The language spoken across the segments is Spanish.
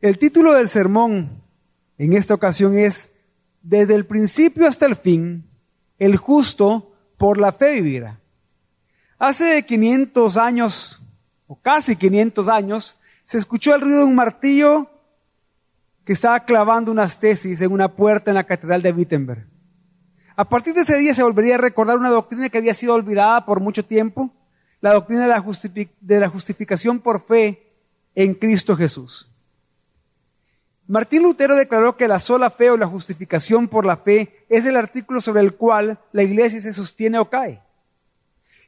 El título del sermón en esta ocasión es Desde el principio hasta el fin, el justo por la fe vivirá. Hace 500 años, o casi 500 años, se escuchó el ruido de un martillo que estaba clavando unas tesis en una puerta en la catedral de Wittenberg. A partir de ese día se volvería a recordar una doctrina que había sido olvidada por mucho tiempo, la doctrina de la, de la justificación por fe en Cristo Jesús. Martín Lutero declaró que la sola fe o la justificación por la fe es el artículo sobre el cual la iglesia se sostiene o cae.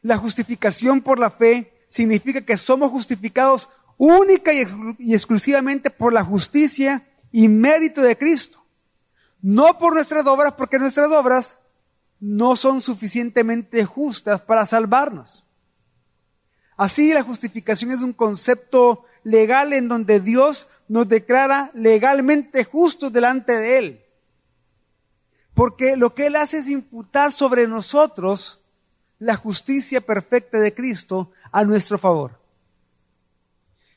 La justificación por la fe significa que somos justificados única y, exclusivamente por la justicia y mérito de Cristo. No por nuestras obras, porque nuestras obras no son suficientemente justas para salvarnos. Así la justificación es un concepto legal en donde Dios nos declara legalmente justos delante de Él. Porque lo que Él hace es imputar sobre nosotros la justicia perfecta de Cristo a nuestro favor.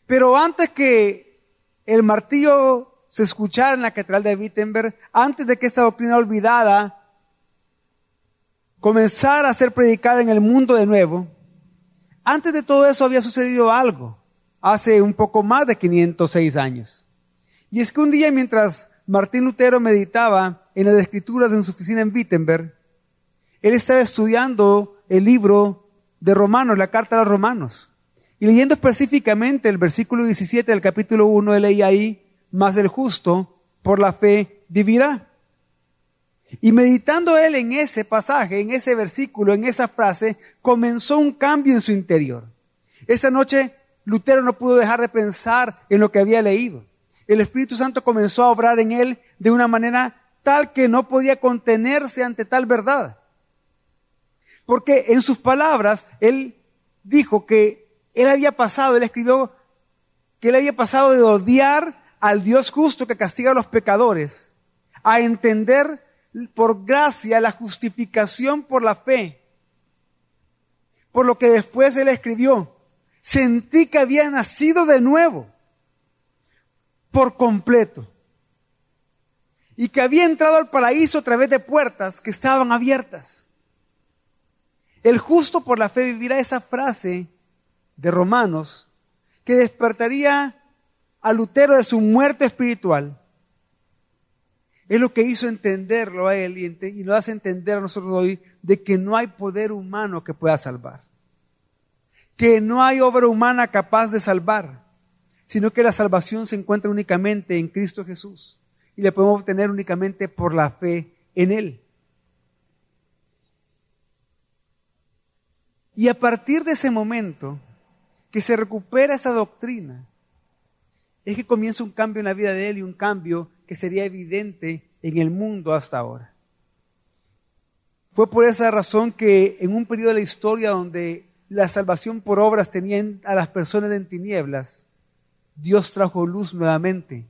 Pero antes que el martillo se escuchara en la catedral de Wittenberg, antes de que esta doctrina olvidada comenzara a ser predicada en el mundo de nuevo, antes de todo eso había sucedido algo, hace un poco más de 506 años. Y es que un día mientras Martín Lutero meditaba en las escrituras en su oficina en Wittenberg, él estaba estudiando el libro de Romanos, la carta a los Romanos. Y leyendo específicamente el versículo 17 del capítulo 1, él leía ahí, más el justo por la fe vivirá. Y meditando él en ese pasaje, en ese versículo, en esa frase, comenzó un cambio en su interior. Esa noche Lutero no pudo dejar de pensar en lo que había leído. El Espíritu Santo comenzó a obrar en él de una manera tal que no podía contenerse ante tal verdad. Porque en sus palabras, él dijo que él había pasado, él escribió que él había pasado de odiar al Dios justo que castiga a los pecadores, a entender por gracia la justificación por la fe. Por lo que después él escribió, sentí que había nacido de nuevo, por completo, y que había entrado al paraíso a través de puertas que estaban abiertas. El justo por la fe vivirá esa frase de Romanos que despertaría a Lutero de su muerte espiritual es lo que hizo entenderlo a él y, nos hace entender a nosotros hoy de que no hay poder humano que pueda salvar. Que no hay obra humana capaz de salvar, sino que la salvación se encuentra únicamente en Cristo Jesús y la podemos obtener únicamente por la fe en Él. Y a partir de ese momento que se recupera esa doctrina, es que comienza un cambio en la vida de Él y un cambio que sería evidente en el mundo hasta ahora. Fue por esa razón que en un periodo de la historia donde la salvación por obras tenían a las personas en tinieblas, Dios trajo luz nuevamente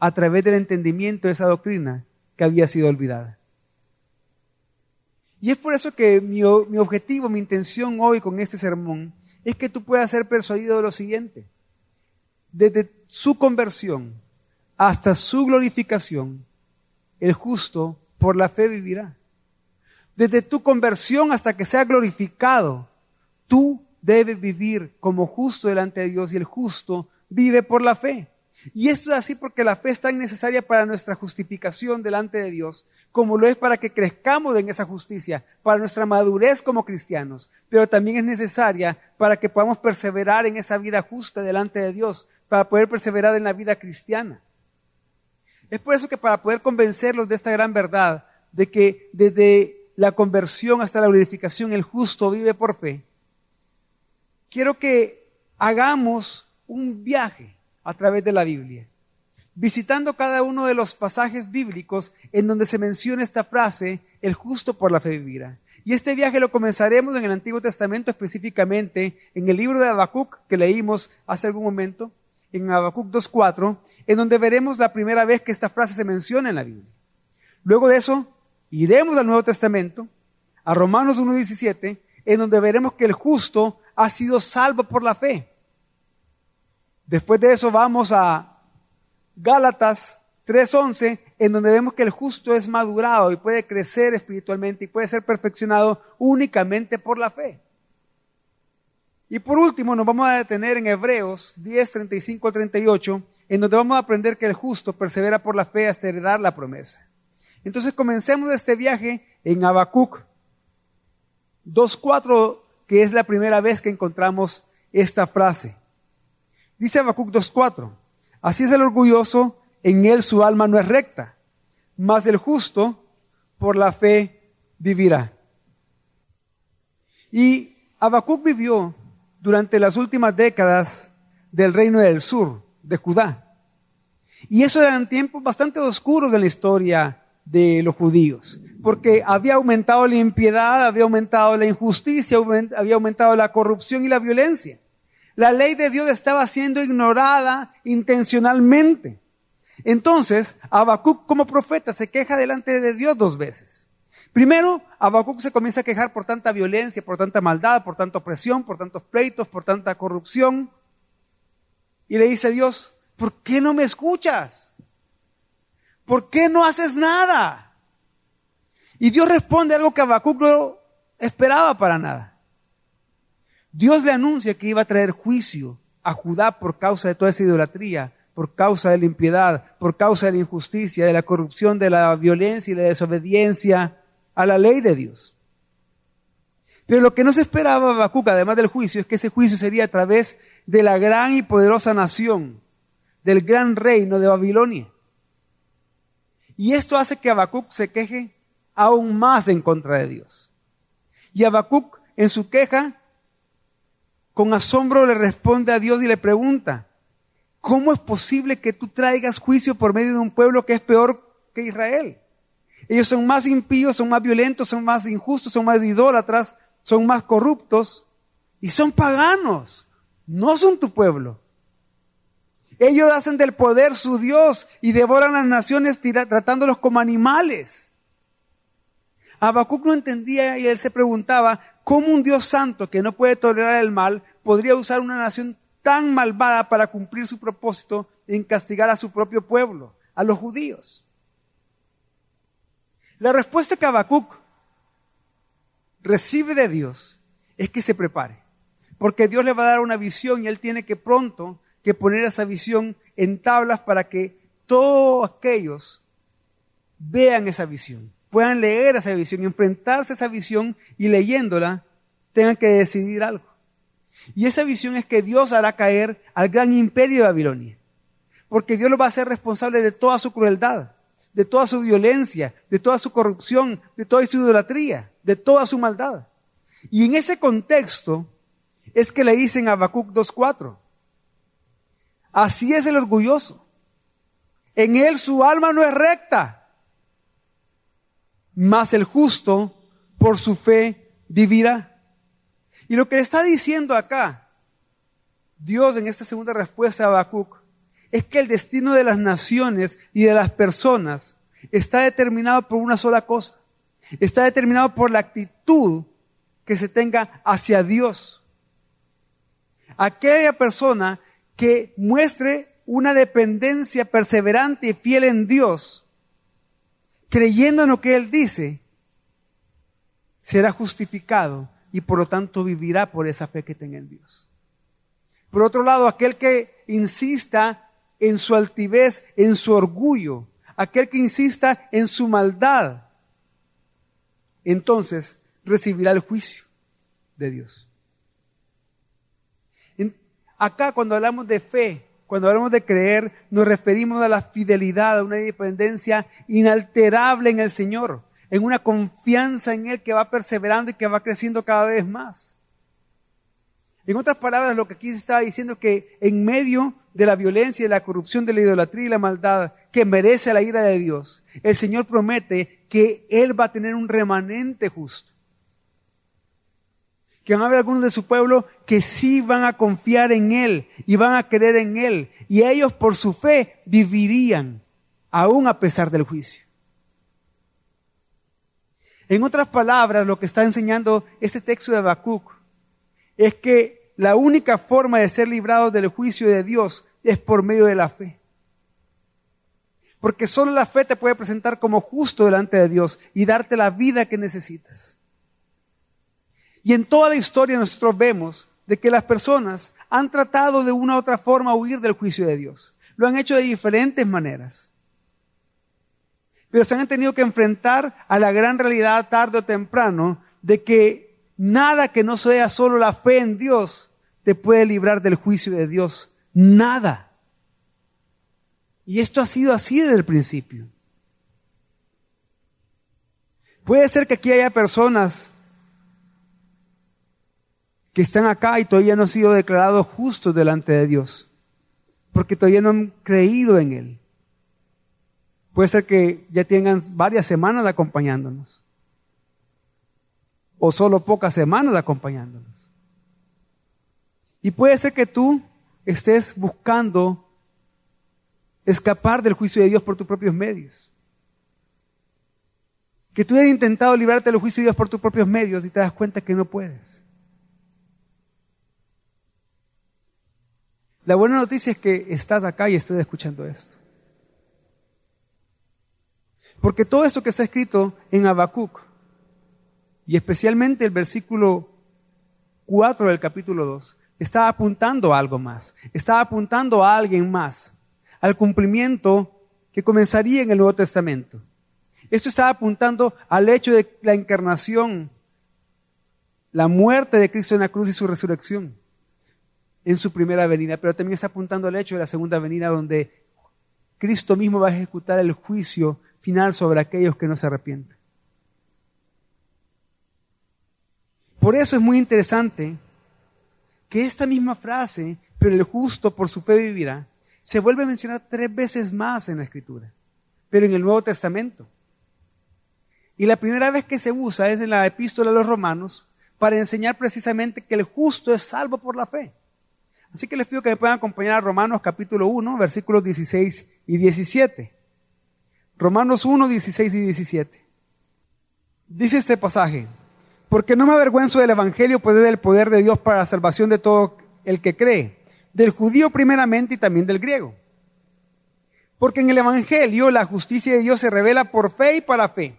a través del entendimiento de esa doctrina que había sido olvidada. Y es por eso que mi, objetivo, mi intención hoy con este sermón es que tú puedas ser persuadido de lo siguiente. Desde su conversión hasta su glorificación, el justo por la fe vivirá. Desde tu conversión hasta que sea glorificado, tú debes vivir como justo delante de Dios y el justo vive por la fe. Y esto es así porque la fe es tan necesaria para nuestra justificación delante de Dios, como lo es para que crezcamos en esa justicia, para nuestra madurez como cristianos, pero también es necesaria para que podamos perseverar en esa vida justa delante de Dios, para poder perseverar en la vida cristiana. Es por eso que para poder convencerlos de esta gran verdad, de que desde la conversión hasta la glorificación el justo vive por fe, quiero que hagamos un viaje a través de la Biblia, visitando cada uno de los pasajes bíblicos en donde se menciona esta frase, el justo por la fe vivirá. Y este viaje lo comenzaremos en el Antiguo Testamento, específicamente en el libro de Habacuc que leímos hace algún momento, en Habacuc 2.4, en donde veremos la primera vez que esta frase se menciona en la Biblia. Luego de eso, iremos al Nuevo Testamento, a Romanos 1.17, en donde veremos que el justo ha sido salvo por la fe. Después de eso vamos a Gálatas 3.11, en donde vemos que el justo es madurado y puede crecer espiritualmente y puede ser perfeccionado únicamente por la fe. Y por último, nos vamos a detener en Hebreos 10, 35 38, en donde vamos a aprender que el justo persevera por la fe hasta heredar la promesa. Entonces comencemos este viaje en Habacuc 2.4, que es la primera vez que encontramos esta frase. Dice Habacuc 2.4, así es el orgulloso, en él su alma no es recta, mas el justo por la fe vivirá. Y Habacuc vivió durante las últimas décadas del reino del sur, de Judá. Y eso eran tiempos bastante oscuros de la historia de los judíos, porque había aumentado la impiedad, había aumentado la injusticia, había aumentado la corrupción y la violencia. La ley de Dios estaba siendo ignorada intencionalmente. Entonces, Habacuc como profeta se queja delante de Dios dos veces. Primero, Habacuc se comienza a quejar por tanta violencia, por tanta maldad, por tanta opresión, por tantos pleitos, por tanta corrupción. Y le dice a Dios, ¿por qué no me escuchas? ¿Por qué no haces nada? Y Dios responde algo que Habacuc no esperaba para nada. Dios le anuncia que iba a traer juicio a Judá por causa de toda esa idolatría, por causa de la impiedad, por causa de la injusticia, de la corrupción, de la violencia y la desobediencia a la ley de Dios. Pero lo que no se esperaba Habacuc, además del juicio, es que ese juicio sería a través de la gran y poderosa nación, del gran reino de Babilonia. Y esto hace que Habacuc se queje aún más en contra de Dios. Y Habacuc, en su queja, con asombro le responde a Dios y le pregunta, ¿cómo es posible que tú traigas juicio por medio de un pueblo que es peor que Israel? Ellos son más impíos, son más violentos, son más injustos, son más idólatras, son más corruptos y son paganos. No son tu pueblo. Ellos hacen del poder su Dios y devoran las naciones tratándolos como animales. Habacuc no entendía y él se preguntaba cómo un Dios santo que no puede tolerar el mal podría usar una nación tan malvada para cumplir su propósito en castigar a su propio pueblo, a los judíos. La respuesta que Habacuc recibe de Dios es que se prepare, porque Dios le va a dar una visión y él tiene que pronto que poner esa visión en tablas para que todos aquellos vean esa visión, puedan leer esa visión, enfrentarse a esa visión y leyéndola tengan que decidir algo. Y esa visión es que Dios hará caer al gran imperio de Babilonia, porque Dios lo va a hacer responsable de toda su crueldad, de toda su violencia, de toda su corrupción, de toda su idolatría, de toda su maldad. Y en ese contexto es que le dicen a Habacuc 2.4, Así es el orgulloso. En él su alma no es recta, mas el justo por su fe vivirá. Y lo que le está diciendo acá, Dios en esta segunda respuesta a Habacuc, es que el destino de las naciones y de las personas está determinado por una sola cosa. Está determinado por la actitud que se tenga hacia Dios. Aquella persona que muestre una dependencia perseverante y fiel en Dios, creyendo en lo que Él dice, será justificado y por lo tanto vivirá por esa fe que tenga en Dios. Por otro lado, aquel que insista en su altivez, en su orgullo, aquel que insista en su maldad, entonces recibirá el juicio de Dios. Acá cuando hablamos de fe, cuando hablamos de creer, nos referimos a la fidelidad, a una dependencia inalterable en el Señor, en una confianza en Él que va perseverando y que va creciendo cada vez más. En otras palabras, lo que aquí se estaba diciendo es que en medio de la violencia, de la corrupción, de la idolatría y la maldad que merece la ira de Dios, el Señor promete que Él va a tener un remanente justo que van a haber algunos de su pueblo que sí van a confiar en Él y van a creer en Él. Y ellos por su fe vivirían aún a pesar del juicio. En otras palabras, lo que está enseñando este texto de Habacuc es que la única forma de ser librados del juicio de Dios es por medio de la fe. Porque solo la fe te puede presentar como justo delante de Dios y darte la vida que necesitas. Y en toda la historia nosotros vemos de que las personas han tratado de una u otra forma huir del juicio de Dios. Lo han hecho de diferentes maneras. Pero se han tenido que enfrentar a la gran realidad tarde o temprano de que nada que no sea solo la fe en Dios te puede librar del juicio de Dios. Nada. Y esto ha sido así desde el principio. Puede ser que aquí haya personas que están acá y todavía no han sido declarados justos delante de Dios, porque todavía no han creído en Él. Puede ser que ya tengan varias semanas acompañándonos, o solo pocas semanas acompañándonos. Y puede ser que tú estés buscando escapar del juicio de Dios por tus propios medios. Que tú hayas intentado librarte del juicio de Dios por tus propios medios y te das cuenta que no puedes. La buena noticia es que estás acá y estás escuchando esto. Porque todo esto que está escrito en Habacuc, y especialmente el versículo 4 del capítulo 2, está apuntando a algo más, está apuntando a alguien más, al cumplimiento que comenzaría en el Nuevo Testamento. Esto está apuntando al hecho de la encarnación, la muerte de Cristo en la cruz y su resurrección en su primera venida, pero también está apuntando al hecho de la segunda venida donde Cristo mismo va a ejecutar el juicio final sobre aquellos que no se arrepienten. Por eso es muy interesante que esta misma frase, pero el justo por su fe vivirá, se vuelve a mencionar tres veces más en la Escritura, pero en el Nuevo Testamento. Y la primera vez que se usa es en la epístola a los romanos para enseñar precisamente que el justo es salvo por la fe. Así que les pido que me puedan acompañar a Romanos capítulo 1, versículos 16 y 17. Romanos 1, 16 y 17. Dice este pasaje, porque no me avergüenzo del Evangelio, pues es del poder de Dios para la salvación de todo el que cree, del judío primeramente y también del griego. Porque en el Evangelio la justicia de Dios se revela por fe y para fe,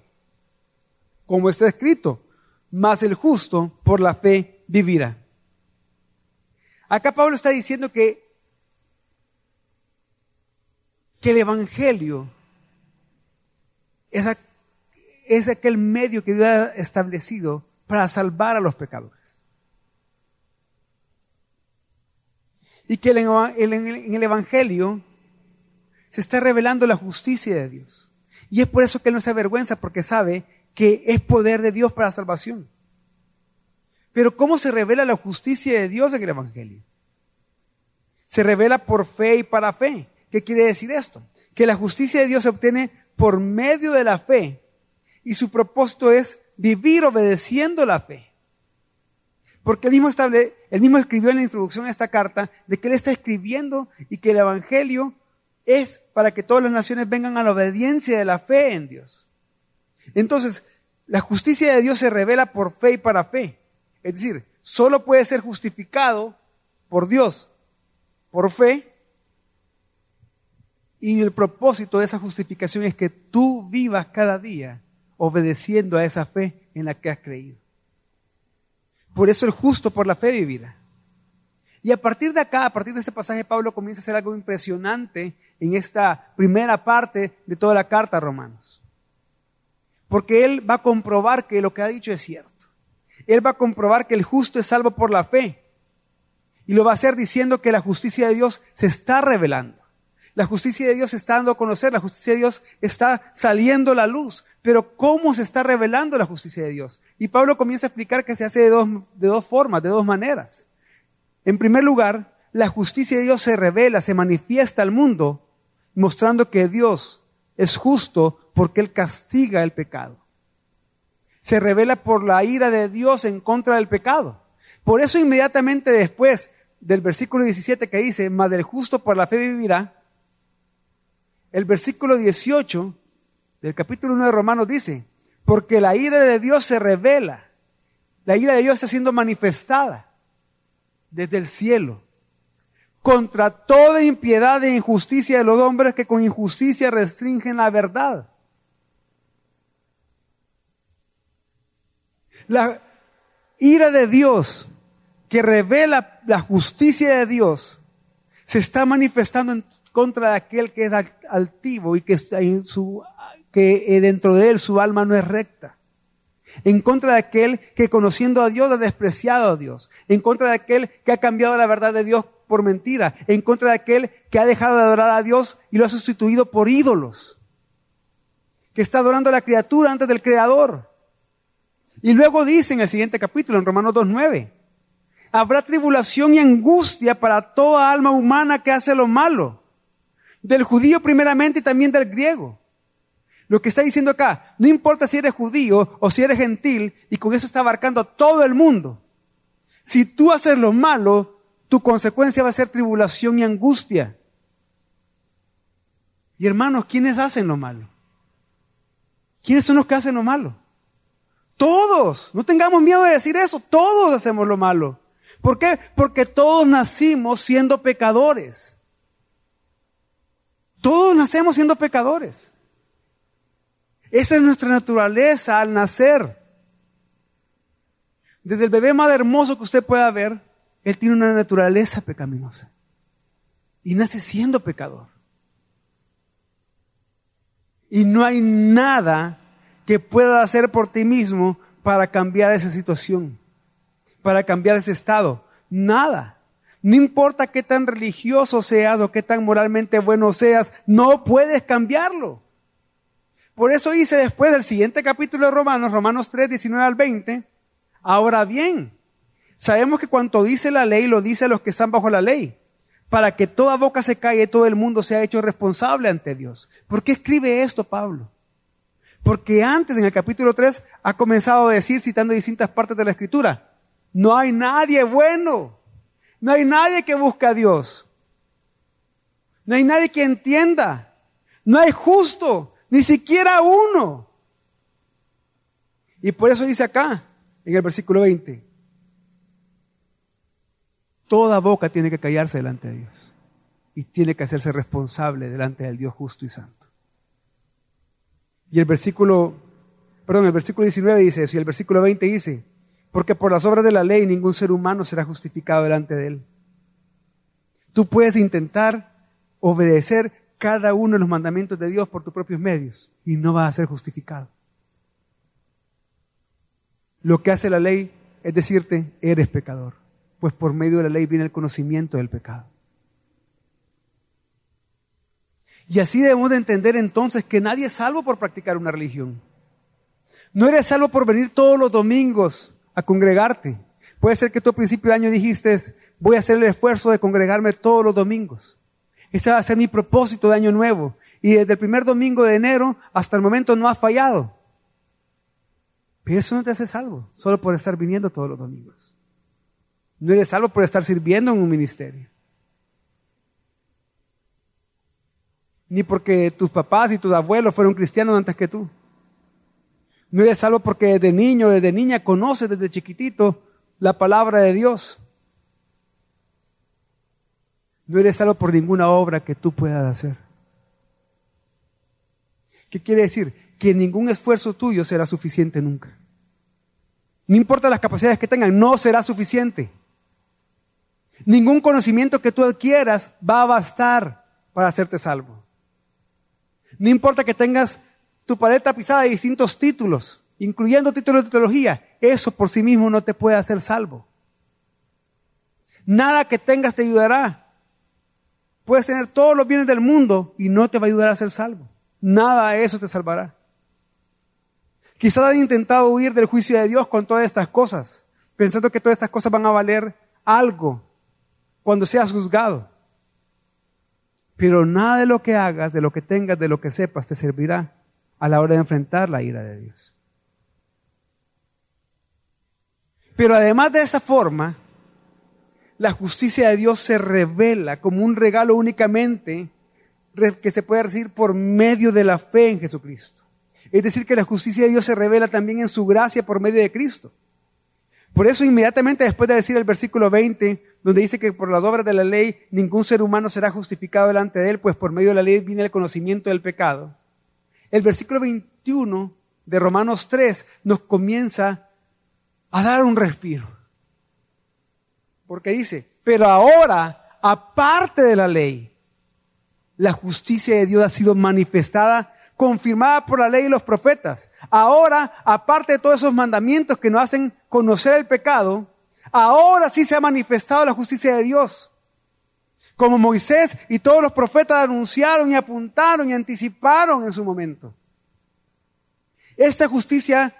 como está escrito, mas el justo por la fe vivirá. Acá Pablo está diciendo que, que el Evangelio es, es aquel medio que Dios ha establecido para salvar a los pecadores. Y que en el Evangelio se está revelando la justicia de Dios. Y es por eso que él no se avergüenza, porque sabe que es poder de Dios para salvación. Pero ¿cómo se revela la justicia de Dios en el Evangelio? Se revela por fe y para fe. ¿Qué quiere decir esto? Que la justicia de Dios se obtiene por medio de la fe y su propósito es vivir obedeciendo la fe. Porque él mismo, estable, él mismo escribió en la introducción a esta carta de que él está escribiendo y que el Evangelio es para que todas las naciones vengan a la obediencia de la fe en Dios. Entonces, la justicia de Dios se revela por fe y para fe. Es decir, solo puede ser justificado por Dios, por fe, y el propósito de esa justificación es que tú vivas cada día obedeciendo a esa fe en la que has creído. Por eso el justo por la fe vivirá. Y a partir de acá, a partir de este pasaje, Pablo comienza a hacer algo impresionante en esta primera parte de toda la carta a Romanos. Porque él va a comprobar que lo que ha dicho es cierto él va a comprobar que el justo es salvo por la fe. Y lo va a hacer diciendo que la justicia de Dios se está revelando. La justicia de Dios se está dando a conocer, la justicia de Dios está saliendo a la luz. Pero ¿cómo se está revelando la justicia de Dios? Y Pablo comienza a explicar que se hace de dos, de dos formas, de dos maneras. En primer lugar, la justicia de Dios se revela, se manifiesta al mundo, mostrando que Dios es justo porque Él castiga el pecado se revela por la ira de Dios en contra del pecado. Por eso inmediatamente después del versículo 17 que dice, mas del justo por la fe vivirá, el versículo 18 del capítulo 1 de Romanos dice, porque la ira de Dios se revela, la ira de Dios está siendo manifestada desde el cielo contra toda impiedad e injusticia de los hombres que con injusticia restringen la verdad. La ira de Dios que revela la justicia de Dios se está manifestando en contra de aquel que es altivo y que, en su, que dentro de él su alma no es recta. En contra de aquel que conociendo a Dios ha despreciado a Dios. En contra de aquel que ha cambiado la verdad de Dios por mentira. En contra de aquel que ha dejado de adorar a Dios y lo ha sustituido por ídolos. Que está adorando a la criatura antes del Creador. Y luego dice en el siguiente capítulo, en Romanos 2.9, habrá tribulación y angustia para toda alma humana que hace lo malo. Del judío primeramente y también del griego. Lo que está diciendo acá, no importa si eres judío o si eres gentil, y con eso está abarcando a todo el mundo. Si tú haces lo malo, tu consecuencia va a ser tribulación y angustia. Y hermanos, ¿quiénes hacen lo malo? ¿Quiénes son los que hacen lo malo? Todos. No tengamos miedo de decir eso. Todos hacemos lo malo. ¿Por qué? Porque todos nacimos siendo pecadores. Todos nacemos siendo pecadores. Esa es nuestra naturaleza al nacer. Desde el bebé más hermoso que usted pueda ver, él tiene una naturaleza pecaminosa. Y nace siendo pecador. Y no hay nada que puedas hacer por ti mismo para cambiar esa situación, para cambiar ese estado. Nada. No importa qué tan religioso seas o qué tan moralmente bueno seas, no puedes cambiarlo. Por eso dice después del siguiente capítulo de Romanos, Romanos 3, 19 al 20, ahora bien, sabemos que cuanto dice la ley lo dice a los que están bajo la ley, para que toda boca se calle y todo el mundo sea hecho responsable ante Dios. ¿Por qué escribe esto Pablo? Porque antes, en el capítulo 3, ha comenzado a decir, citando distintas partes de la escritura, no hay nadie bueno, no hay nadie que busque a Dios, no hay nadie que entienda, no hay justo, ni siquiera uno. Y por eso dice acá, en el versículo 20, toda boca tiene que callarse delante de Dios y tiene que hacerse responsable delante del Dios justo y santo. Y el versículo, perdón, el versículo 19 dice eso, y el versículo 20 dice, porque por las obras de la ley ningún ser humano será justificado delante de él. Tú puedes intentar obedecer cada uno de los mandamientos de Dios por tus propios medios y no vas a ser justificado. Lo que hace la ley es decirte, eres pecador, pues por medio de la ley viene el conocimiento del pecado. Y así debemos de entender entonces que nadie es salvo por practicar una religión. No eres salvo por venir todos los domingos a congregarte. Puede ser que tú a principio de año dijiste, voy a hacer el esfuerzo de congregarme todos los domingos. Ese va a ser mi propósito de año nuevo. Y desde el primer domingo de enero hasta el momento no has fallado. Pero eso no te hace salvo, solo por estar viniendo todos los domingos. No eres salvo por estar sirviendo en un ministerio. Ni porque tus papás y tus abuelos fueron cristianos antes que tú. No eres salvo porque desde niño, desde niña conoces desde chiquitito la palabra de Dios. No eres salvo por ninguna obra que tú puedas hacer. ¿Qué quiere decir? Que ningún esfuerzo tuyo será suficiente nunca. No importa las capacidades que tengan, no será suficiente. Ningún conocimiento que tú adquieras va a bastar para hacerte salvo. No importa que tengas tu pared tapizada de distintos títulos, incluyendo títulos de teología, eso por sí mismo no te puede hacer salvo. Nada que tengas te ayudará. Puedes tener todos los bienes del mundo y no te va a ayudar a ser salvo. Nada de eso te salvará. Quizás han intentado huir del juicio de Dios con todas estas cosas, pensando que todas estas cosas van a valer algo cuando seas juzgado. Pero nada de lo que hagas, de lo que tengas, de lo que sepas, te servirá a la hora de enfrentar la ira de Dios. Pero además de esa forma, la justicia de Dios se revela como un regalo únicamente que se puede recibir por medio de la fe en Jesucristo. Es decir, que la justicia de Dios se revela también en su gracia por medio de Cristo. Por eso inmediatamente después de decir el versículo 20, donde dice que por las obras de la ley ningún ser humano será justificado delante de él, pues por medio de la ley viene el conocimiento del pecado. El versículo 21 de Romanos 3 nos comienza a dar un respiro. Porque dice, pero ahora, aparte de la ley, la justicia de Dios ha sido manifestada, confirmada por la ley y los profetas. Ahora, aparte de todos esos mandamientos que nos hacen conocer el pecado, ahora sí se ha manifestado la justicia de Dios. Como Moisés y todos los profetas anunciaron y apuntaron y anticiparon en su momento. Esta justicia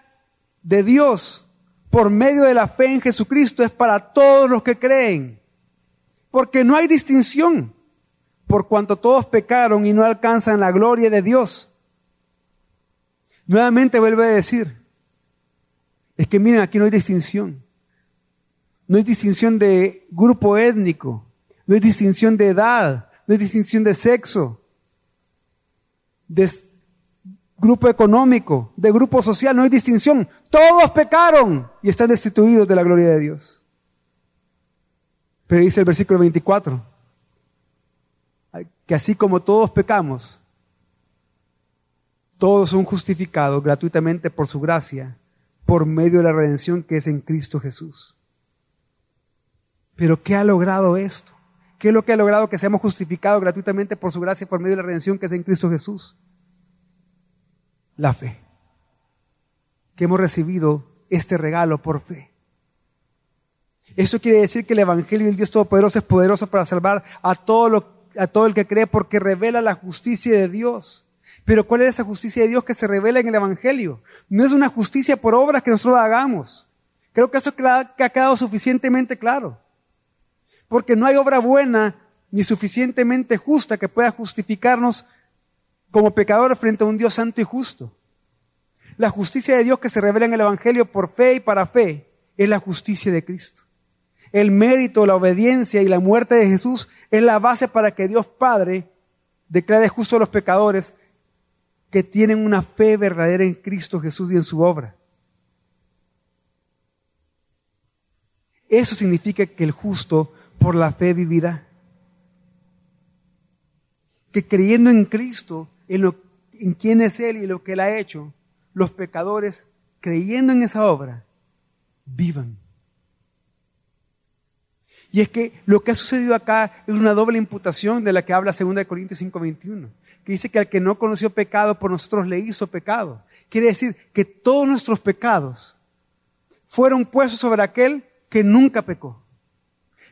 de Dios por medio de la fe en Jesucristo es para todos los que creen. Porque no hay distinción, por cuanto todos pecaron y no alcanzan la gloria de Dios. Nuevamente vuelve a decir, es que miren, aquí no hay distinción. No hay distinción de grupo étnico, no hay distinción de edad, no hay distinción de sexo, de grupo económico, de grupo social, no hay distinción. Todos pecaron y están destituidos de la gloria de Dios. Pero dice el versículo 24, que así como todos pecamos, todos son justificados gratuitamente por su gracia, por medio de la redención que es en Cristo Jesús. Pero ¿qué ha logrado esto? ¿Qué es lo que ha logrado que seamos justificados gratuitamente por su gracia, por medio de la redención que es en Cristo Jesús? La fe. Que hemos recibido este regalo por fe. Eso quiere decir que el Evangelio del Dios Todopoderoso es poderoso para salvar a todo, a todo el que cree porque revela la justicia de Dios. Pero ¿cuál es esa justicia de Dios que se revela en el Evangelio? No es una justicia por obras que nosotros hagamos. Creo que eso ha quedado suficientemente claro. Porque no hay obra buena ni suficientemente justa que pueda justificarnos como pecadores frente a un Dios santo y justo. La justicia de Dios que se revela en el Evangelio por fe y para fe es la justicia de Cristo. El mérito, la obediencia y la muerte de Jesús es la base para que Dios Padre declare justo a los pecadores que tienen una fe verdadera en Cristo Jesús y en su obra. Eso significa que el justo por la fe vivirá. Que creyendo en Cristo, en, quién es Él y lo que Él ha hecho, los pecadores, creyendo en esa obra, vivan. Y es que lo que ha sucedido acá es una doble imputación de la que habla 2 Corintios 5:21, que dice que al que no conoció pecado por nosotros le hizo pecado. Quiere decir que todos nuestros pecados fueron puestos sobre aquel que nunca pecó.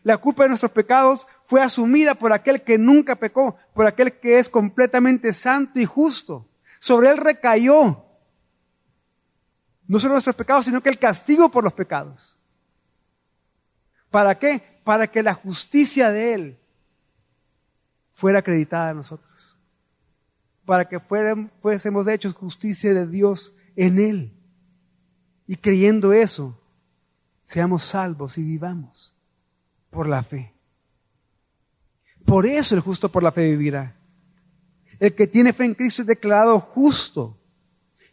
La culpa de nuestros pecados fue asumida por aquel que nunca pecó, por aquel que es completamente santo y justo. Sobre él recayó no solo nuestros pecados, sino que el castigo por los pecados. ¿Para qué? Para que la justicia de Él fuera acreditada a nosotros. Para que fuésemos hechos justicia de Dios en Él. Y creyendo eso, seamos salvos y vivamos por la fe. Por eso el justo por la fe vivirá. El que tiene fe en Cristo es declarado justo.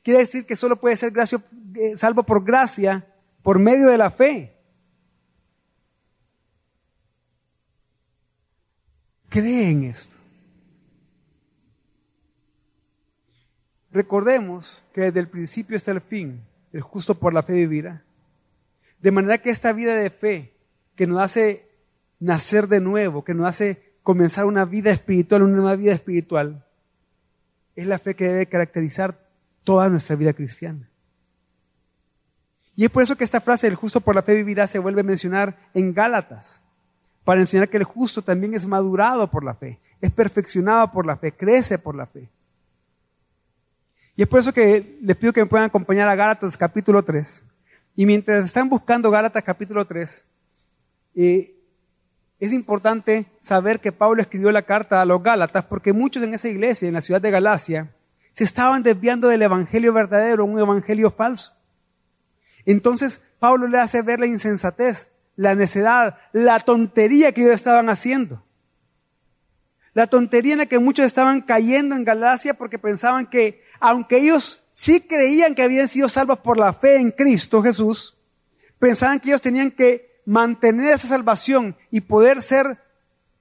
Quiere decir que solo puede ser gracia, eh, salvo por gracia por medio de la fe. Cree en esto. Recordemos que desde el principio hasta el fin, el justo por la fe vivirá. De manera que esta vida de fe que nos hace nacer de nuevo, que nos hace comenzar una vida espiritual, una nueva vida espiritual, es la fe que debe caracterizar toda nuestra vida cristiana. Y es por eso que esta frase, el justo por la fe vivirá, se vuelve a mencionar en Gálatas, para enseñar que el justo también es madurado por la fe, es perfeccionado por la fe, crece por la fe. Y es por eso que les pido que me puedan acompañar a Gálatas capítulo 3. Y mientras están buscando Gálatas capítulo 3, eh, es importante saber que Pablo escribió la carta a los Gálatas porque muchos en esa iglesia, en la ciudad de Galacia, se estaban desviando del evangelio verdadero, un evangelio falso. Entonces Pablo le hace ver la insensatez, la necedad, la tontería que ellos estaban haciendo. La tontería en la que muchos estaban cayendo en Galacia porque pensaban que, aunque ellos sí creían que habían sido salvos por la fe en Cristo Jesús, pensaban que ellos tenían que mantener esa salvación y poder ser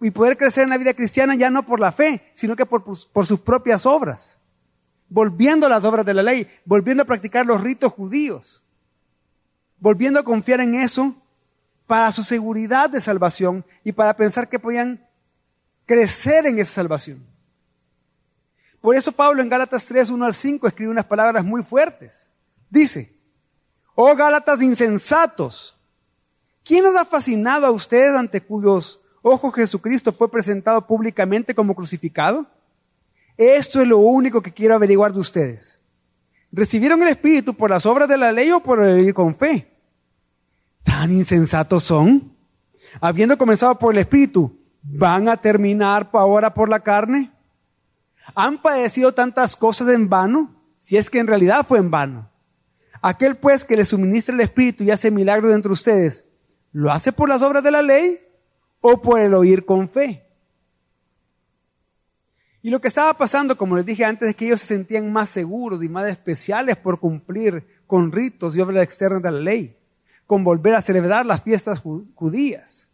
y poder crecer en la vida cristiana ya no por la fe, sino que por, por sus propias obras. Volviendo a las obras de la ley, volviendo a practicar los ritos judíos, volviendo a confiar en eso para su seguridad de salvación y para pensar que podían crecer en esa salvación. Por eso Pablo en Gálatas 3, 1 al 5 escribe unas palabras muy fuertes. Dice, oh Gálatas insensatos, ¿quién os ha fascinado a ustedes ante cuyos ojos Jesucristo fue presentado públicamente como crucificado? Esto es lo único que quiero averiguar de ustedes. ¿Recibieron el Espíritu por las obras de la ley o por el con fe? ¿Tan insensatos son? Habiendo comenzado por el Espíritu, ¿van a terminar ahora por la carne? ¿Han padecido tantas cosas en vano? Si es que en realidad fue en vano. Aquel pues que le suministra el Espíritu y hace milagros entre ustedes, ¿lo hace por las obras de la ley o por el oír con fe? Y lo que estaba pasando, como les dije antes, es que ellos se sentían más seguros y más especiales por cumplir con ritos y obras externas de la ley, con volver a celebrar las fiestas judías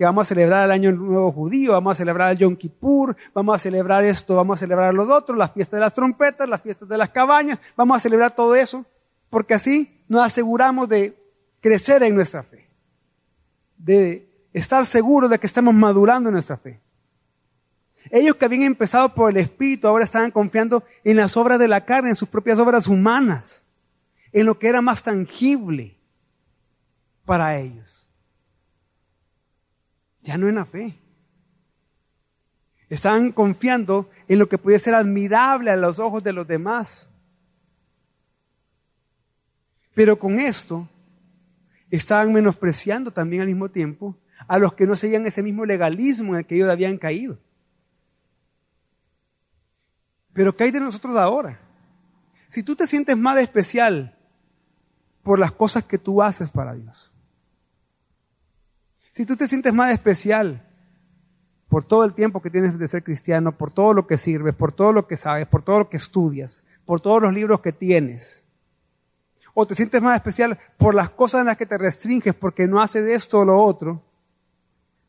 que vamos a celebrar el Año Nuevo Judío, vamos a celebrar el Yom Kippur, vamos a celebrar esto, vamos a celebrar los otros, las fiestas de las trompetas, las fiestas de las cabañas, vamos a celebrar todo eso, porque así nos aseguramos de crecer en nuestra fe, de estar seguros de que estamos madurando en nuestra fe. Ellos que habían empezado por el Espíritu ahora estaban confiando en las obras de la carne, en sus propias obras humanas, en lo que era más tangible para ellos ya no en la fe. Estaban confiando en lo que puede ser admirable a los ojos de los demás. Pero con esto estaban menospreciando también al mismo tiempo a los que no seguían ese mismo legalismo en el que ellos habían caído. Pero ¿qué hay de nosotros ahora? Si tú te sientes más especial por las cosas que tú haces para Dios, si tú te sientes más especial por todo el tiempo que tienes de ser cristiano, por todo lo que sirves, por todo lo que sabes, por todo lo que estudias, por todos los libros que tienes, o te sientes más especial por las cosas en las que te restringes porque no haces esto o lo otro,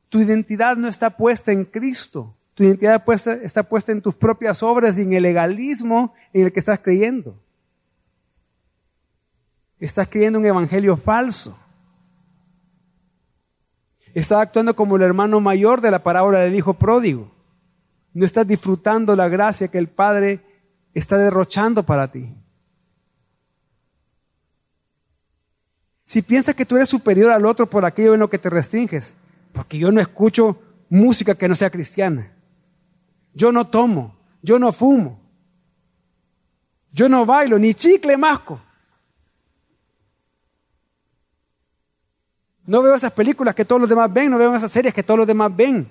tu identidad no está puesta en Cristo. Tu identidad está puesta en tus propias obras y en el legalismo en el que estás creyendo. Estás creyendo un evangelio falso. Estás actuando como el hermano mayor de la parábola del hijo pródigo. No estás disfrutando la gracia que el Padre está derrochando para ti. Si piensas que tú eres superior al otro por aquello en lo que te restringes, porque yo no escucho música que no sea cristiana. Yo no tomo, yo no fumo, yo no bailo, ni chicle masco. No veo esas películas que todos los demás ven, no veo esas series que todos los demás ven.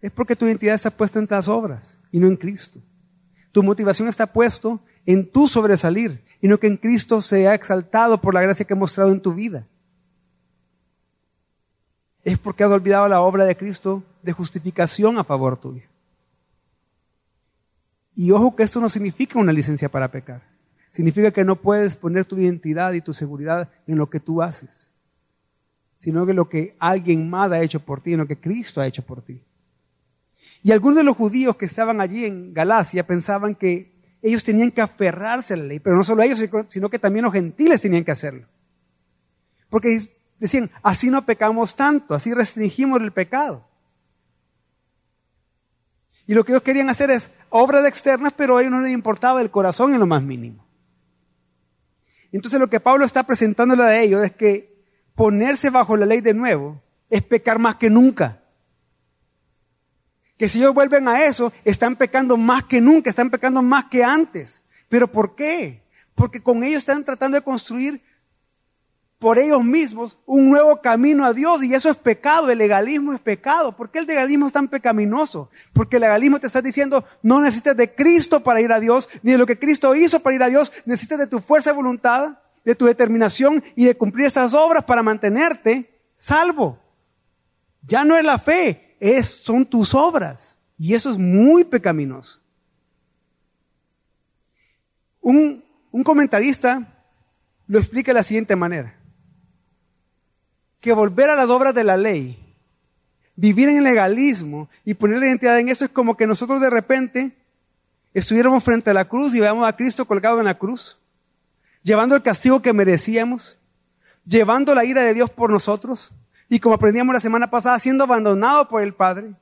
Es porque tu identidad está puesta en las obras y no en Cristo. Tu motivación está puesto en tu sobresalir y no que en Cristo sea exaltado por la gracia que ha mostrado en tu vida. Es porque has olvidado la obra de Cristo de justificación a favor tuyo. Y ojo que esto no significa una licencia para pecar. Significa que no puedes poner tu identidad y tu seguridad en lo que tú haces, sino en lo que alguien más ha hecho por ti, en lo que Cristo ha hecho por ti. Y algunos de los judíos que estaban allí en Galacia pensaban que ellos tenían que aferrarse a la ley, pero no solo ellos, sino que también los gentiles tenían que hacerlo. Porque decían, así no pecamos tanto, así restringimos el pecado. Y lo que ellos querían hacer es obras externas, pero a ellos no les importaba el corazón en lo más mínimo. Entonces lo que Pablo está presentándole a ellos es que ponerse bajo la ley de nuevo es pecar más que nunca. Que si ellos vuelven a eso, están pecando más que nunca, están pecando más que antes. ¿Pero por qué? Porque con ellos están tratando de construir por ellos mismos un nuevo camino a Dios y eso es pecado, el legalismo es pecado. ¿Por qué el legalismo es tan pecaminoso? Porque el legalismo te está diciendo no necesitas de Cristo para ir a Dios, ni de lo que Cristo hizo para ir a Dios, necesitas de tu fuerza de voluntad, de tu determinación y de cumplir esas obras para mantenerte salvo. Ya no es la fe, es, son tus obras y eso es muy pecaminoso. Un, un comentarista lo explica de la siguiente manera. que volver a las obras de la ley, vivir en legalismo y poner la identidad en eso es como que nosotros de repente estuviéramos frente a la cruz y veamos a Cristo colgado en la cruz, llevando el castigo que merecíamos, llevando la ira de Dios por nosotros y como aprendíamos la semana pasada, siendo abandonado por el Padre,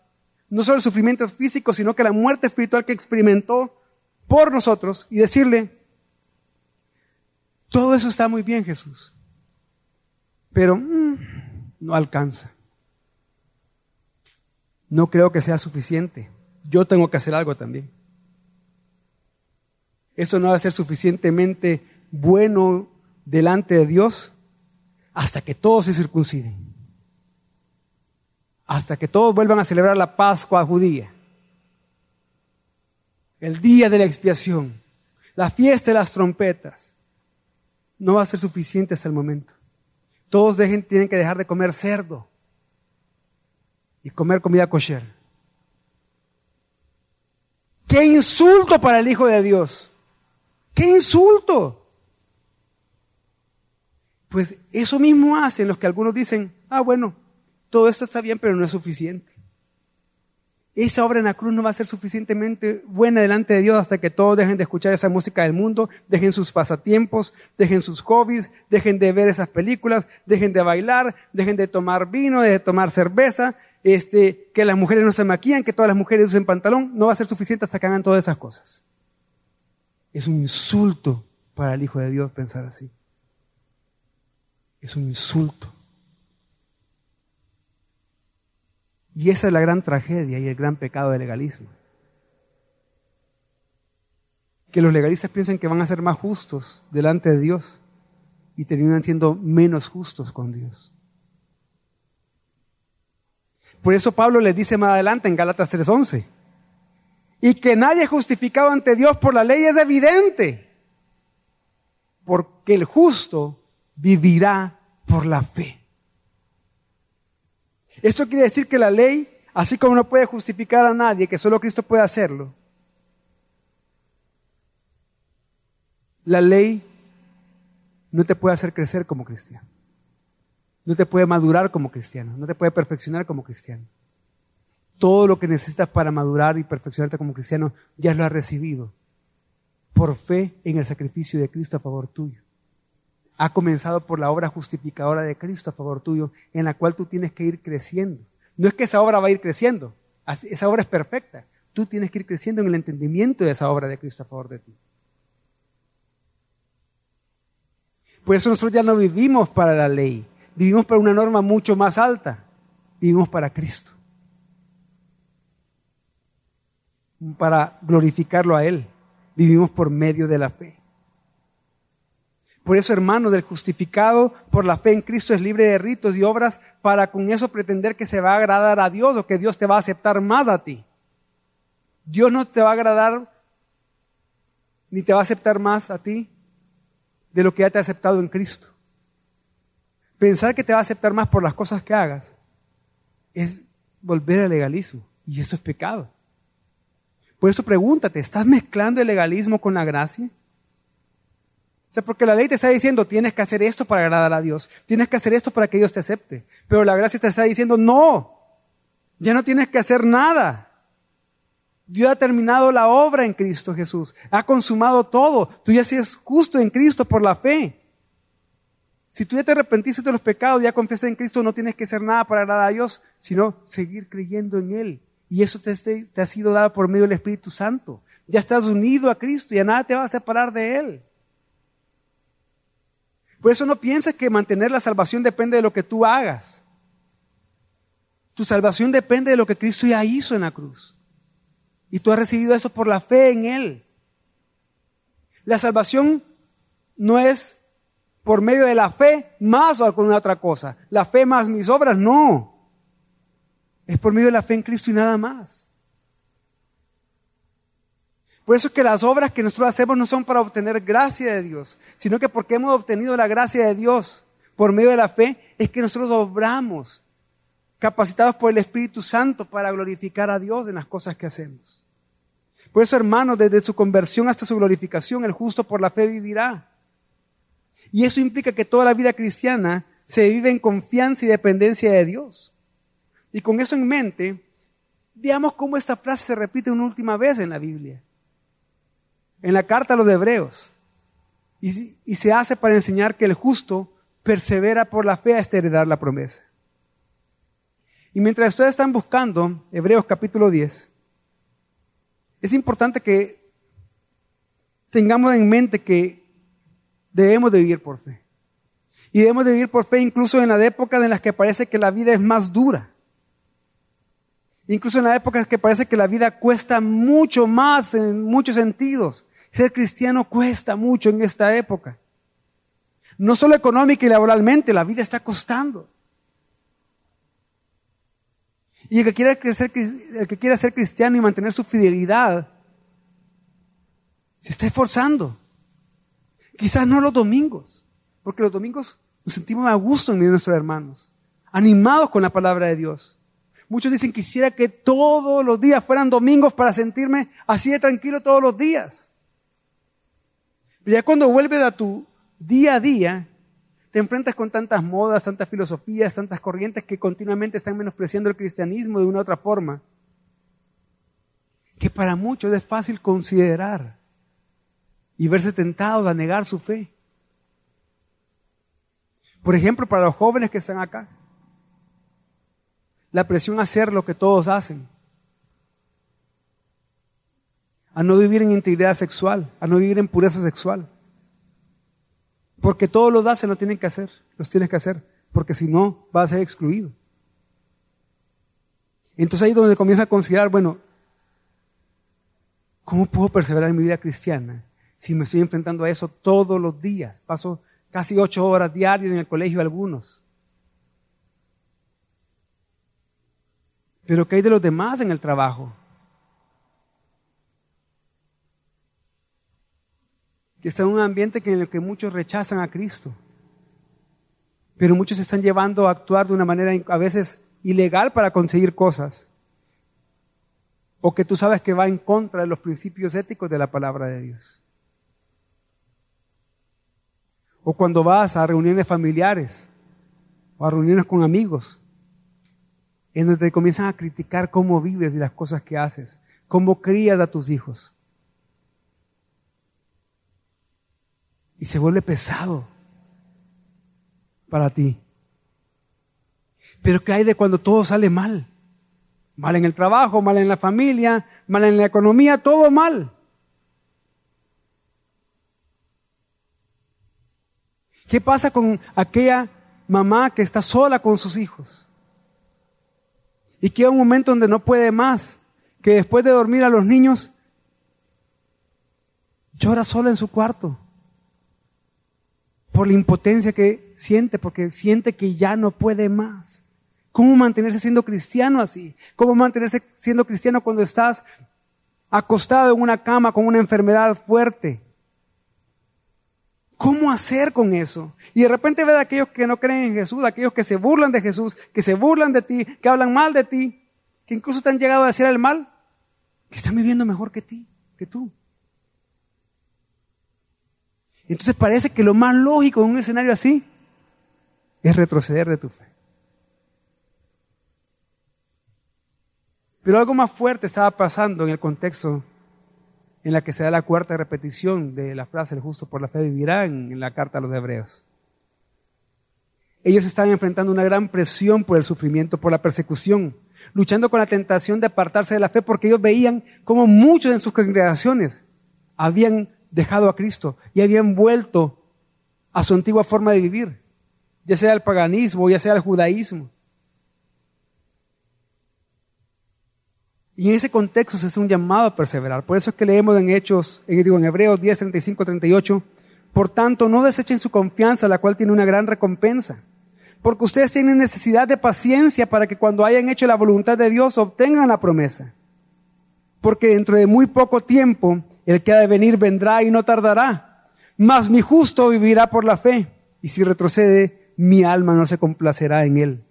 no solo el sufrimiento físico, sino que la muerte espiritual que experimentó por nosotros y decirle, todo eso está muy bien Jesús, pero mm, no alcanza. No creo que sea suficiente. Yo tengo que hacer algo también. Eso no va a ser suficientemente bueno delante de Dios hasta que todos se circunciden. Hasta que todos vuelvan a celebrar la Pascua judía. El día de la expiación. La fiesta de las trompetas. No va a ser suficiente hasta el momento. Todos tienen que dejar de comer cerdo y comer comida kosher. ¡Qué insulto para el Hijo de Dios! ¡Qué insulto! Pues eso mismo hacen los que algunos dicen, ah, bueno, todo esto está bien, pero no es suficiente. Esa obra en la cruz no va a ser suficientemente buena delante de Dios hasta que todos dejen de escuchar esa música del mundo, dejen sus pasatiempos, dejen sus hobbies, dejen de ver esas películas, dejen de bailar, dejen de tomar vino, de tomar cerveza, este, que las mujeres no se maquillan, que todas las mujeres usen pantalón, no va a ser suficiente hasta que hagan todas esas cosas. Es un insulto para el Hijo de Dios pensar así. Es un insulto. Y esa es la gran tragedia y el gran pecado del legalismo. Que los legalistas piensan que van a ser más justos delante de Dios y terminan siendo menos justos con Dios. Por eso Pablo les dice más adelante en Gálatas 3:11, y que nadie justificado ante Dios por la ley es evidente, porque el justo vivirá por la fe. Esto quiere decir que la ley, así como no puede justificar a nadie, que solo Cristo puede hacerlo, la ley no te puede hacer crecer como cristiano. No te puede madurar como cristiano, no te puede perfeccionar como cristiano. Todo lo que necesitas para madurar y perfeccionarte como cristiano ya lo has recibido por fe en el sacrificio de Cristo a favor tuyo. Ha comenzado por la obra justificadora de Cristo a favor tuyo, en la cual tú tienes que ir creciendo. No es que esa obra va a ir creciendo, esa obra es perfecta. Tú tienes que ir creciendo en el entendimiento de esa obra de Cristo a favor de ti. Por eso nosotros ya no vivimos para la ley, Vivimos para una norma mucho más alta. Vivimos para Cristo. Para glorificarlo a Él. Vivimos por medio de la fe. Por eso, hermano, del justificado por la fe en Cristo es libre de ritos y obras para con eso pretender que se va a agradar a Dios o que Dios te va a aceptar más a ti. Dios no te va a agradar ni te va a aceptar más a ti de lo que ya te ha aceptado en Cristo. Pensar que te va a aceptar más por las cosas que hagas es volver al legalismo. Y eso es pecado. Por eso pregúntate, ¿estás mezclando el legalismo con la gracia? O sea, porque la ley te está diciendo, tienes que hacer esto para agradar a Dios, tienes que hacer esto para que Dios te acepte. Pero la gracia te está diciendo, no, ya no tienes que hacer nada. Dios ha terminado la obra en Cristo Jesús, ha consumado todo. Tú ya seas justo en Cristo por la fe. Si tú ya te arrepentiste de los pecados, ya confesaste en Cristo, no tienes que hacer nada para agradar a Dios, sino seguir creyendo en Él. Y eso te, ha sido dado por medio del Espíritu Santo. Ya estás unido a Cristo y nada te va a separar de Él. Por eso no pienses que mantener la salvación depende de lo que tú hagas. Tu salvación depende de lo que Cristo ya hizo en la cruz. Y tú has recibido eso por la fe en Él. La salvación no es por medio de la fe más o alguna otra cosa. La fe más mis obras, no. Es por medio de la fe en Cristo y nada más. Por eso es que las obras que nosotros hacemos no son para obtener gracia de Dios, sino que porque hemos obtenido la gracia de Dios por medio de la fe, es que nosotros obramos, capacitados por el Espíritu Santo para glorificar a Dios en las cosas que hacemos. Por eso, hermanos, desde su conversión hasta su glorificación, el justo por la fe vivirá. Y eso implica que toda la vida cristiana se vive en confianza y dependencia de Dios. Y con eso en mente, veamos cómo esta frase se repite una última vez en la Biblia. En la carta a los hebreos. Y, se hace para enseñar que el justo persevera por la fe hasta heredar la promesa. Y mientras ustedes están buscando Hebreos capítulo 10, es importante que tengamos en mente que debemos de vivir por fe. Y debemos de vivir por fe incluso en la época en las que parece que la vida es más dura. Incluso en la época que parece que la vida cuesta mucho más en muchos sentidos. Ser cristiano cuesta mucho en esta época. No solo económica y laboralmente, la vida está costando. Y el que quiera, ser, el que quiera ser cristiano y mantener su fidelidad, se está esforzando. Quizás no los domingos, porque los domingos nos sentimos a gusto en medio de nuestros hermanos, animados con la palabra de Dios. Muchos dicen, quisiera que todos los días fueran domingos para sentirme así de tranquilo todos los días. Pero ya cuando vuelves a tu día a día, te enfrentas con tantas modas, tantas filosofías, tantas corrientes que continuamente están menospreciando el cristianismo de una u otra forma, que para muchos es fácil considerar y verse tentados a negar su fe. Por ejemplo, para los jóvenes que están acá, la presión a hacer lo que todos hacen, a no vivir en integridad sexual, a no vivir en pureza sexual. Porque todos los hacen, lo tienen que hacer, los tienes que hacer, porque si no, va a ser excluido. Entonces ahí es donde comienza a considerar, bueno, ¿cómo puedo perseverar en mi vida cristiana si me estoy enfrentando a eso todos los días? Paso casi ocho horas diarias en el colegio algunos. Pero ¿qué hay de los demás en el trabajo? que está en un ambiente en el que muchos rechazan a Cristo. Pero muchos se están llevando a actuar de una manera a veces ilegal para conseguir cosas. O que tú sabes que va en contra de los principios éticos de la palabra de Dios. O cuando vas a reuniones familiares o a reuniones con amigos, en donde te comienzan a criticar cómo vives y las cosas que haces, cómo crías a tus hijos. y se vuelve pesado para ti. Pero ¿qué hay de cuando todo sale mal? Mal en el trabajo, mal en la familia, mal en la economía, todo mal. ¿Qué pasa con aquella mamá que está sola con sus hijos? Y que hay un momento donde no puede más, que después de dormir a los niños, llora sola en su cuarto por la impotencia que siente, porque siente que ya no puede más. ¿Cómo mantenerse siendo cristiano así? ¿Cómo mantenerse siendo cristiano cuando estás acostado en una cama con una enfermedad fuerte? ¿Cómo hacer con eso? Y de repente ve a aquellos que no creen en Jesús, aquellos que se burlan de Jesús, que se burlan de ti, que hablan mal de ti, que incluso te han llegado a decir el mal, que están viviendo mejor que ti, que tú. Entonces parece que lo más lógico en un escenario así es retroceder de tu fe. Pero algo más fuerte estaba pasando en el contexto en la que se da la cuarta repetición de la frase el justo por la fe vivirá en, la carta a los hebreos. Ellos estaban enfrentando una gran presión por el sufrimiento, por la persecución, luchando con la tentación de apartarse de la fe porque ellos veían como muchos en sus congregaciones habían dejado a Cristo y habían vuelto a su antigua forma de vivir, ya sea el paganismo, ya sea el judaísmo. Y en ese contexto se hace un llamado a perseverar. Por eso es que leemos en Hechos, en, digo, en Hebreos 10, 35, 38, por tanto, no desechen su confianza, la cual tiene una gran recompensa. Porque ustedes tienen necesidad de paciencia para que cuando hayan hecho la voluntad de Dios obtengan la promesa. Porque dentro de muy poco tiempo el que ha de venir vendrá y no tardará. Mas mi justo vivirá por la fe. Y si retrocede, mi alma no se complacerá en él.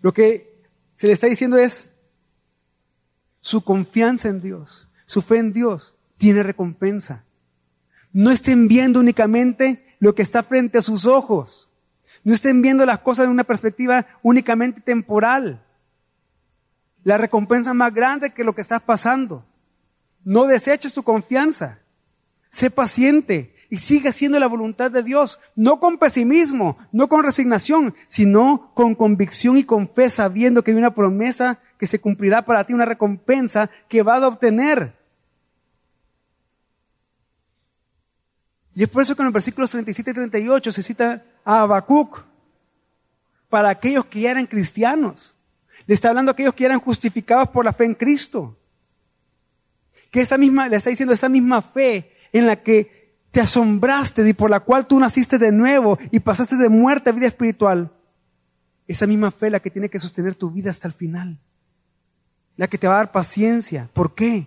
Lo que se le está diciendo es, su confianza en Dios, su fe en Dios, tiene recompensa. No estén viendo únicamente lo que está frente a sus ojos. No estén viendo las cosas de una perspectiva únicamente temporal. La recompensa más grande que lo que estás pasando. No deseches tu confianza. Sé paciente y sigue haciendo la voluntad de Dios, no con pesimismo, no con resignación, sino con convicción y con fe, sabiendo que hay una promesa que se cumplirá para ti, una recompensa que vas a obtener. Y es por eso que en los versículos 37 y 38 se cita a Habacuc para aquellos que eran cristianos. Le está hablando a aquellos que eran justificados por la fe en Cristo. Que esa misma, le está diciendo esa misma fe en la que te asombraste y por la cual tú naciste de nuevo y pasaste de muerte a vida espiritual. Esa misma fe la que tiene que sostener tu vida hasta el final. La que te va a dar paciencia. ¿Por qué?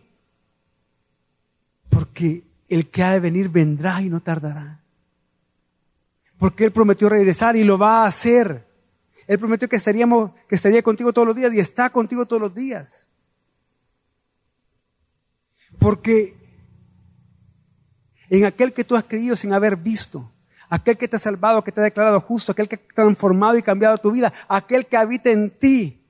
Porque el que ha de venir vendrá y no tardará. Porque Él prometió regresar y lo va a hacer. Él prometió que estaríamos, que estaría contigo todos los días y está contigo todos los días. Porque en aquel que tú has creído sin haber visto, aquel que te ha salvado, que te ha declarado justo, aquel que ha transformado y cambiado tu vida, aquel que habita en ti,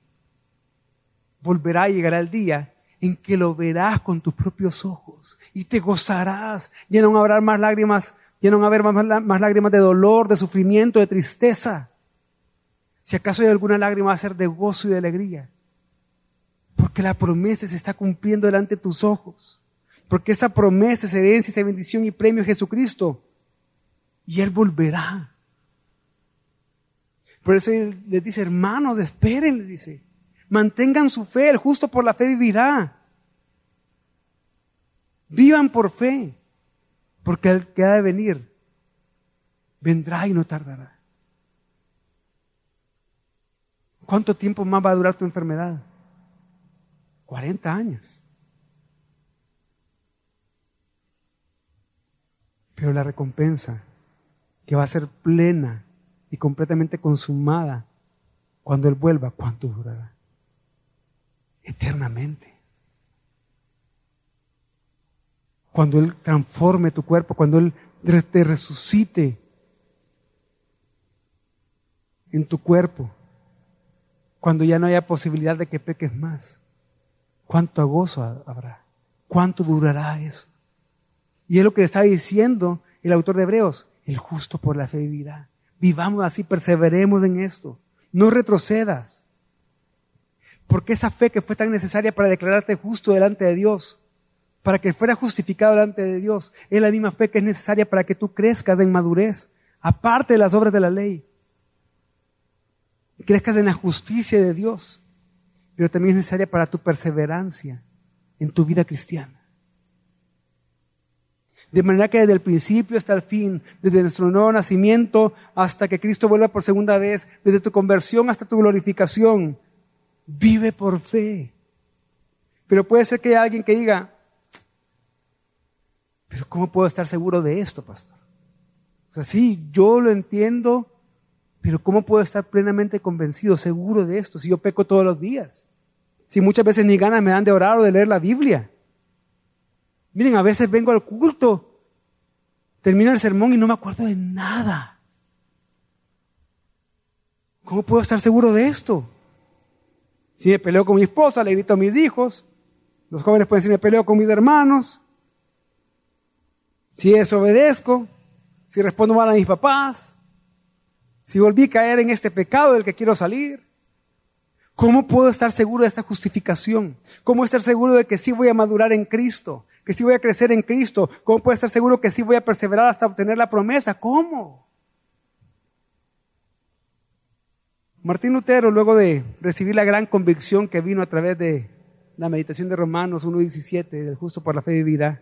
volverá y llegará el día en que lo verás con tus propios ojos y te gozarás. Ya no habrá más lágrimas, ya no haber más, más lágrimas de dolor, de sufrimiento, de tristeza. Si acaso hay alguna lágrima, va a ser de gozo y de alegría. Porque la promesa se está cumpliendo delante de tus ojos. Porque esa promesa es herencia, esa bendición y premio es Jesucristo. Y Él volverá. Por eso Él les dice, hermanos, esperen, le dice. Mantengan su fe, el justo por la fe vivirá. Vivan por fe, porque el que ha de venir vendrá y no tardará. ¿Cuánto tiempo más va a durar tu enfermedad? 40 años. Pero la recompensa que va a ser plena y completamente consumada cuando Él vuelva, ¿cuánto durará? Eternamente. Cuando Él transforme tu cuerpo, cuando Él te resucite en tu cuerpo, cuando ya no haya posibilidad de que peques más, ¿cuánto gozo habrá? ¿Cuánto durará eso? Y es lo que le está diciendo el autor de Hebreos, el justo por la fe vivirá. Vivamos así, perseveremos en esto. No retrocedas. Porque esa fe que fue tan necesaria para declararte justo delante de Dios, para que fuera justificado delante de Dios, es la misma fe que es necesaria para que tú crezcas en madurez, aparte de las obras de la ley. Y crezcas en la justicia de Dios, pero también es necesaria para tu perseverancia en tu vida cristiana. De manera que desde el principio hasta el fin, desde nuestro nuevo nacimiento hasta que Cristo vuelva por segunda vez, desde tu conversión hasta tu glorificación, Vive por fe. Pero puede ser que haya alguien que diga, pero ¿cómo puedo estar seguro de esto, pastor? O sea, sí, yo lo entiendo, pero ¿cómo puedo estar plenamente convencido, seguro de esto, si yo peco todos los días? Si muchas veces ni ganas me dan de orar o de leer la Biblia. Miren, a veces vengo al culto, termino el sermón y no me acuerdo de nada. ¿Cómo puedo estar seguro de esto? Si me peleo con mi esposa, le grito a mis hijos. Los jóvenes pueden decir, me peleo con mis hermanos. Si desobedezco, si respondo mal a mis papás, si volví a caer en este pecado del que quiero salir. ¿Cómo puedo estar seguro de esta justificación? ¿Cómo estar seguro de que sí voy a madurar en Cristo? ¿Que sí voy a crecer en Cristo? ¿Cómo puedo estar seguro que sí voy a perseverar hasta obtener la promesa? ¿Cómo? Martín Lutero, luego de recibir la gran convicción que vino a través de la meditación de Romanos 1.17, del justo por la fe vivirá,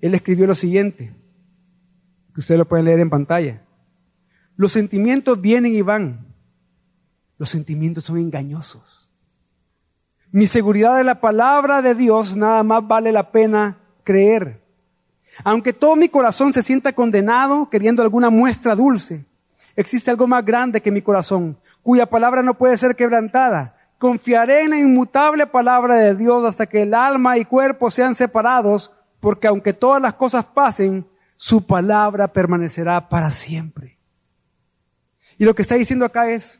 él escribió lo siguiente, que ustedes lo pueden leer en pantalla. Los sentimientos vienen y van. Los sentimientos son engañosos. Mi seguridad de la palabra de Dios nada más vale la pena creer. Aunque todo mi corazón se sienta condenado queriendo alguna muestra dulce, Existe algo más grande que mi corazón, cuya palabra no puede ser quebrantada. Confiaré en la inmutable palabra de Dios hasta que el alma y cuerpo sean separados, porque aunque todas las cosas pasen, su palabra permanecerá para siempre. Y lo que está diciendo acá es,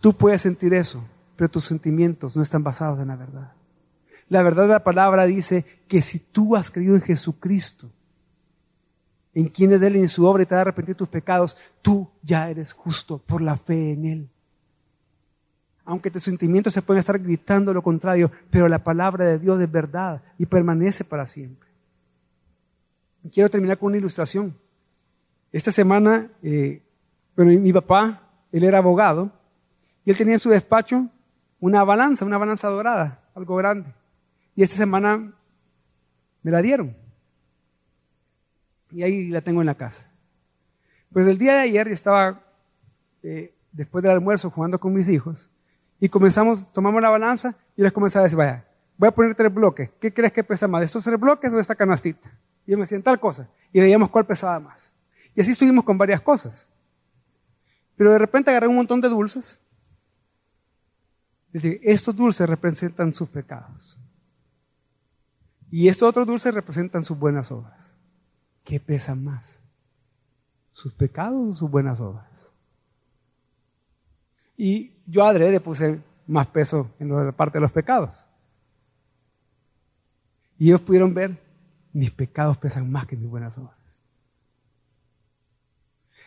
tú puedes sentir eso, pero tus sentimientos no están basados en la verdad. La verdad de la palabra dice que si tú has creído en Jesucristo, en quien es Él y en su obra y te ha arrepentido tus pecados, tú ya eres justo por la fe en Él. Aunque tus sentimientos se pueden estar gritando lo contrario, pero la palabra de Dios es verdad y permanece para siempre. Quiero terminar con una ilustración. Esta semana, eh, bueno, mi papá, él era abogado, y él tenía en su despacho una balanza, una balanza dorada, algo grande. Y esta semana me la dieron. Y ahí la tengo en la casa. Pues el día de ayer estaba, eh, después del almuerzo, jugando con mis hijos. Y comenzamos, tomamos la balanza y les comencé a decir, vaya, voy a poner tres bloques. ¿Qué crees que pesa más? ¿Estos tres bloques o esta canastita? Y yo me decían tal cosa. Y veíamos cuál pesaba más. Y así estuvimos con varias cosas. Pero de repente agarré un montón de dulces. Y dije, estos dulces representan sus pecados. Y estos otros dulces representan sus buenas obras. ¿Qué pesan más? ¿Sus pecados o sus buenas obras? Y yo adrede puse más peso en la parte de los pecados. Y ellos pudieron ver, mis pecados pesan más que mis buenas obras.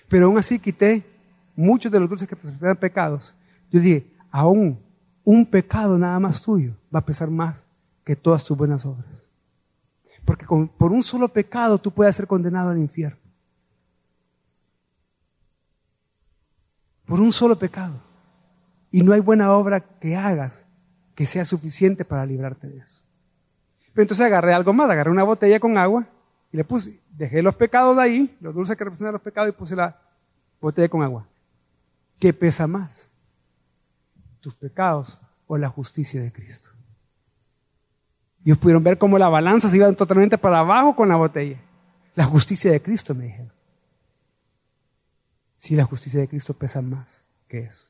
Pero aún así quité muchos de los dulces que representan pecados. Yo dije, aún un pecado nada más tuyo va a pesar más que todas tus buenas obras. Porque por un solo pecado tú puedes ser condenado al infierno. Por un solo pecado. Y no hay buena obra que hagas que sea suficiente para librarte de eso. Pero entonces agarré algo más, agarré una botella con agua y le puse, dejé los pecados ahí, los dulces que representan los pecados y puse la botella con agua. ¿Qué pesa más? ¿Tus pecados o la justicia de Cristo? Ellos pudieron ver cómo la balanza se iba totalmente para abajo con la botella. La justicia de Cristo, me dijeron. Si la justicia de Cristo pesa más que eso.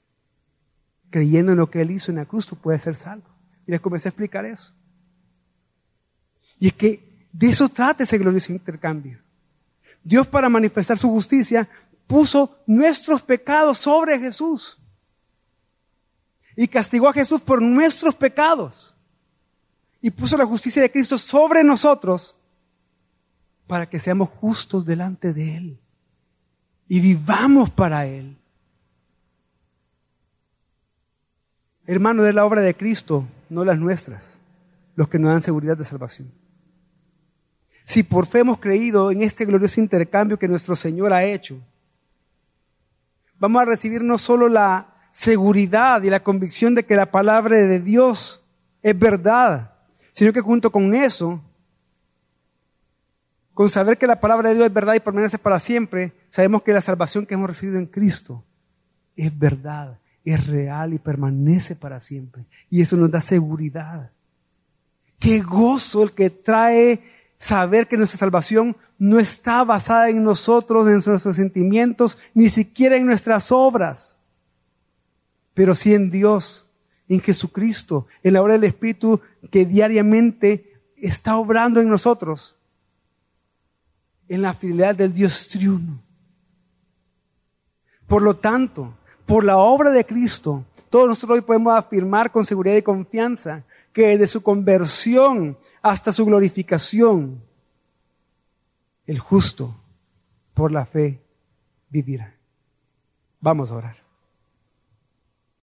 Creyendo en lo que Él hizo en la cruz, tú puedes ser salvo. Y les comencé a explicar eso. Y es que de eso trata ese glorioso intercambio. Dios para manifestar su justicia puso nuestros pecados sobre Jesús. Y castigó a Jesús por nuestros pecados y puso la justicia de Cristo sobre nosotros para que seamos justos delante de Él y vivamos para Él. Hermano, de la obra de Cristo, no las nuestras, los que nos dan seguridad de salvación. Si por fe hemos creído en este glorioso intercambio que nuestro Señor ha hecho, vamos a recibir no solo la seguridad y la convicción de que la palabra de Dios es verdad, sino que junto con eso, con saber que la palabra de Dios es verdad y permanece para siempre, sabemos que la salvación que hemos recibido en Cristo es verdad, es real y permanece para siempre. Y eso nos da seguridad. Qué gozo el que trae saber que nuestra salvación no está basada en nosotros, en nuestros sentimientos, ni siquiera en nuestras obras, pero sí en Dios en Jesucristo, en la obra del Espíritu que diariamente está obrando en nosotros, en la fidelidad del Dios triuno. Por lo tanto, por la obra de Cristo, todos nosotros hoy podemos afirmar con seguridad y confianza que desde su conversión hasta su glorificación, el justo por la fe vivirá. Vamos a orar.